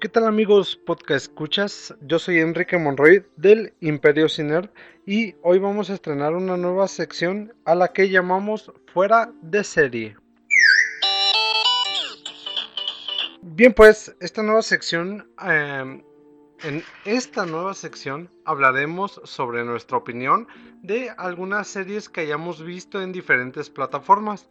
¿Qué tal amigos podcast escuchas? Yo soy Enrique Monroy del Imperio Ciner y hoy vamos a estrenar una nueva sección a la que llamamos Fuera de serie. Bien pues, esta nueva sección, em, en esta nueva sección hablaremos sobre nuestra opinión de algunas series que hayamos visto en diferentes plataformas.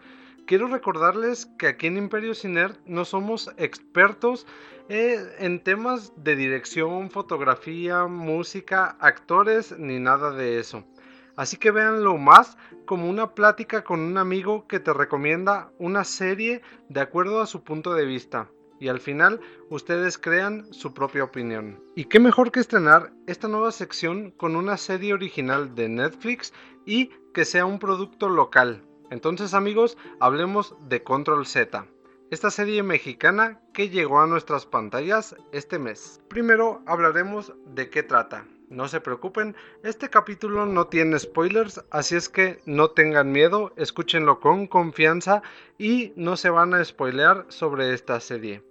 Quiero recordarles que aquí en Imperio Ciner no somos expertos eh, en temas de dirección, fotografía, música, actores, ni nada de eso. Así que véanlo más como una plática con un amigo que te recomienda una serie de acuerdo a su punto de vista. Y al final ustedes crean su propia opinión. Y qué mejor que estrenar esta nueva sección con una serie original de Netflix y que sea un producto local. Entonces amigos, hablemos de Control Z, esta serie mexicana que llegó a nuestras pantallas este mes. Primero hablaremos de qué trata. No se preocupen, este capítulo no tiene spoilers, así es que no tengan miedo, escúchenlo con confianza y no se van a spoilear sobre esta serie.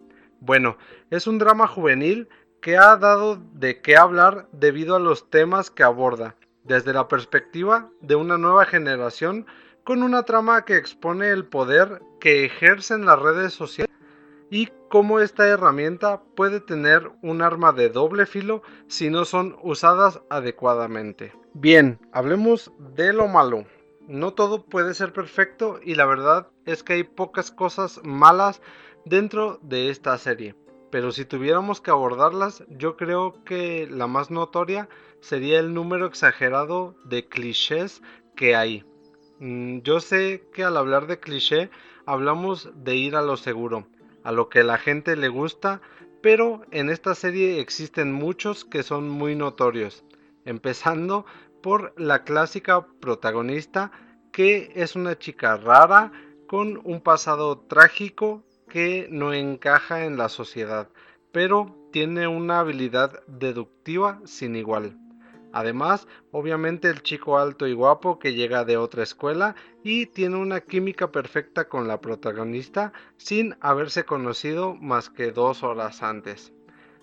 Bueno, es un drama juvenil que ha dado de qué hablar debido a los temas que aborda, desde la perspectiva de una nueva generación con una trama que expone el poder que ejercen las redes sociales y cómo esta herramienta puede tener un arma de doble filo si no son usadas adecuadamente. Bien, hablemos de lo malo. No todo puede ser perfecto y la verdad es que hay pocas cosas malas dentro de esta serie. Pero si tuviéramos que abordarlas, yo creo que la más notoria sería el número exagerado de clichés que hay. Mm, yo sé que al hablar de cliché hablamos de ir a lo seguro, a lo que la gente le gusta, pero en esta serie existen muchos que son muy notorios, empezando por la clásica protagonista que es una chica rara con un pasado trágico que no encaja en la sociedad, pero tiene una habilidad deductiva sin igual. Además, obviamente el chico alto y guapo que llega de otra escuela y tiene una química perfecta con la protagonista sin haberse conocido más que dos horas antes.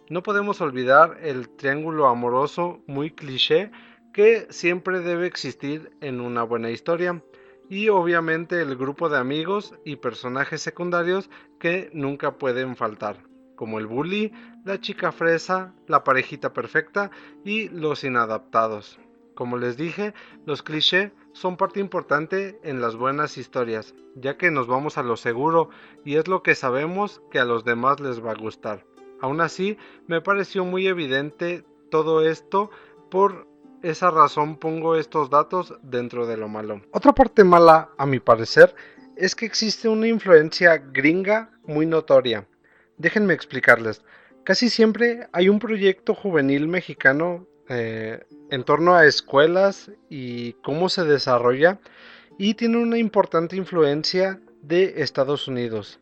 No podemos olvidar el triángulo amoroso muy cliché que siempre debe existir en una buena historia y obviamente el grupo de amigos y personajes secundarios que nunca pueden faltar como el bully, la chica fresa, la parejita perfecta y los inadaptados. Como les dije, los clichés son parte importante en las buenas historias, ya que nos vamos a lo seguro y es lo que sabemos que a los demás les va a gustar. Aún así, me pareció muy evidente todo esto, por esa razón pongo estos datos dentro de lo malo. Otra parte mala, a mi parecer, es que existe una influencia gringa muy notoria Déjenme explicarles. Casi siempre hay un proyecto juvenil mexicano eh, en torno a escuelas y cómo se desarrolla y tiene una importante influencia de Estados Unidos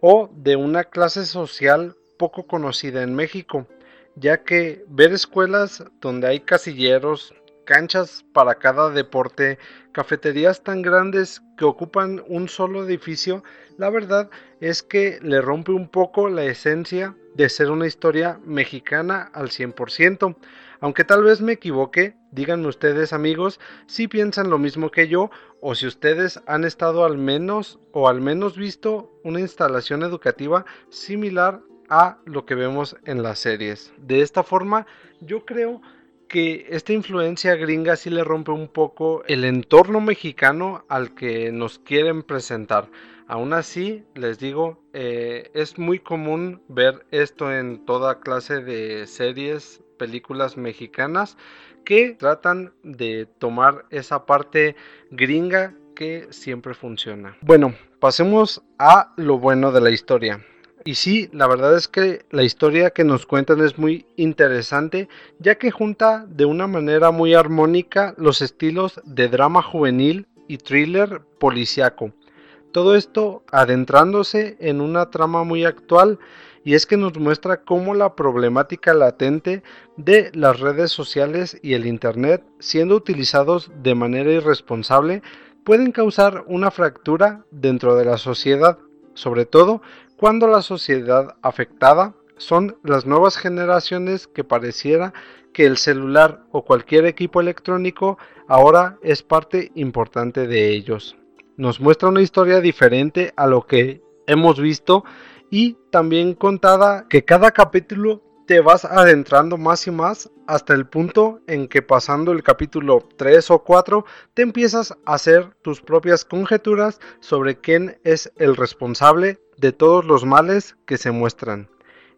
o de una clase social poco conocida en México, ya que ver escuelas donde hay casilleros, canchas para cada deporte, cafeterías tan grandes que ocupan un solo edificio, la verdad es que le rompe un poco la esencia de ser una historia mexicana al 100%. Aunque tal vez me equivoque, díganme ustedes amigos si piensan lo mismo que yo o si ustedes han estado al menos o al menos visto una instalación educativa similar a lo que vemos en las series. De esta forma, yo creo que esta influencia gringa sí le rompe un poco el entorno mexicano al que nos quieren presentar. Aún así, les digo, eh, es muy común ver esto en toda clase de series, películas mexicanas que tratan de tomar esa parte gringa que siempre funciona. Bueno, pasemos a lo bueno de la historia. Y sí, la verdad es que la historia que nos cuentan es muy interesante, ya que junta de una manera muy armónica los estilos de drama juvenil y thriller policiaco. Todo esto adentrándose en una trama muy actual y es que nos muestra cómo la problemática latente de las redes sociales y el Internet siendo utilizados de manera irresponsable pueden causar una fractura dentro de la sociedad, sobre todo cuando la sociedad afectada son las nuevas generaciones que pareciera que el celular o cualquier equipo electrónico ahora es parte importante de ellos. Nos muestra una historia diferente a lo que hemos visto y también contada que cada capítulo te vas adentrando más y más hasta el punto en que pasando el capítulo 3 o 4 te empiezas a hacer tus propias conjeturas sobre quién es el responsable de todos los males que se muestran.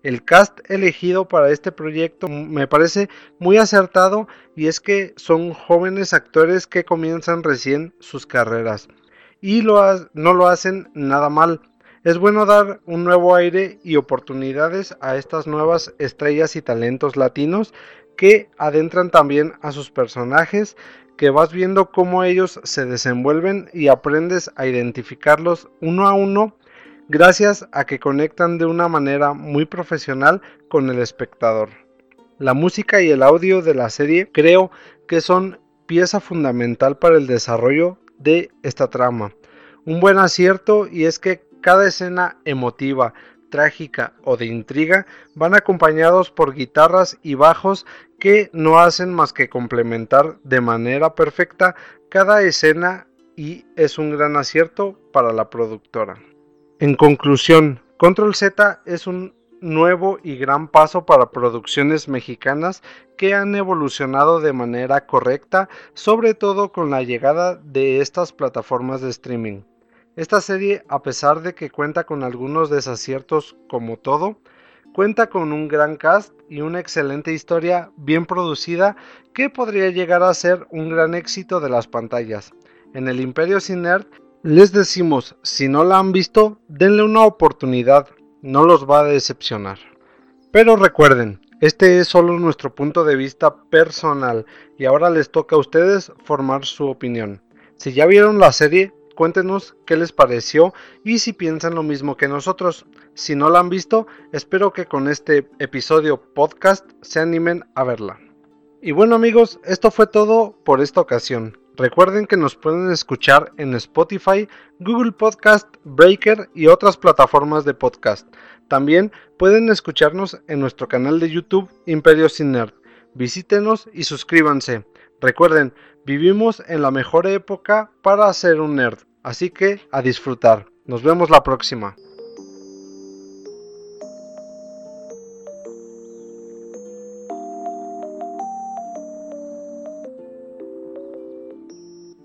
El cast elegido para este proyecto me parece muy acertado y es que son jóvenes actores que comienzan recién sus carreras y lo no lo hacen nada mal. Es bueno dar un nuevo aire y oportunidades a estas nuevas estrellas y talentos latinos que adentran también a sus personajes, que vas viendo cómo ellos se desenvuelven y aprendes a identificarlos uno a uno gracias a que conectan de una manera muy profesional con el espectador. La música y el audio de la serie creo que son pieza fundamental para el desarrollo de esta trama. Un buen acierto y es que cada escena emotiva, trágica o de intriga van acompañados por guitarras y bajos que no hacen más que complementar de manera perfecta cada escena y es un gran acierto para la productora. En conclusión, Control Z es un nuevo y gran paso para producciones mexicanas que han evolucionado de manera correcta, sobre todo con la llegada de estas plataformas de streaming. Esta serie, a pesar de que cuenta con algunos desaciertos como todo, cuenta con un gran cast y una excelente historia bien producida que podría llegar a ser un gran éxito de las pantallas. En el Imperio Cinert les decimos, si no la han visto, denle una oportunidad, no los va a decepcionar. Pero recuerden, este es solo nuestro punto de vista personal y ahora les toca a ustedes formar su opinión. Si ya vieron la serie, cuéntenos qué les pareció y si piensan lo mismo que nosotros. Si no la han visto, espero que con este episodio podcast se animen a verla. Y bueno amigos, esto fue todo por esta ocasión. Recuerden que nos pueden escuchar en Spotify, Google Podcast, Breaker y otras plataformas de podcast. También pueden escucharnos en nuestro canal de YouTube Imperio Sin Nerd. Visítenos y suscríbanse. Recuerden, vivimos en la mejor época para ser un nerd, así que a disfrutar. Nos vemos la próxima.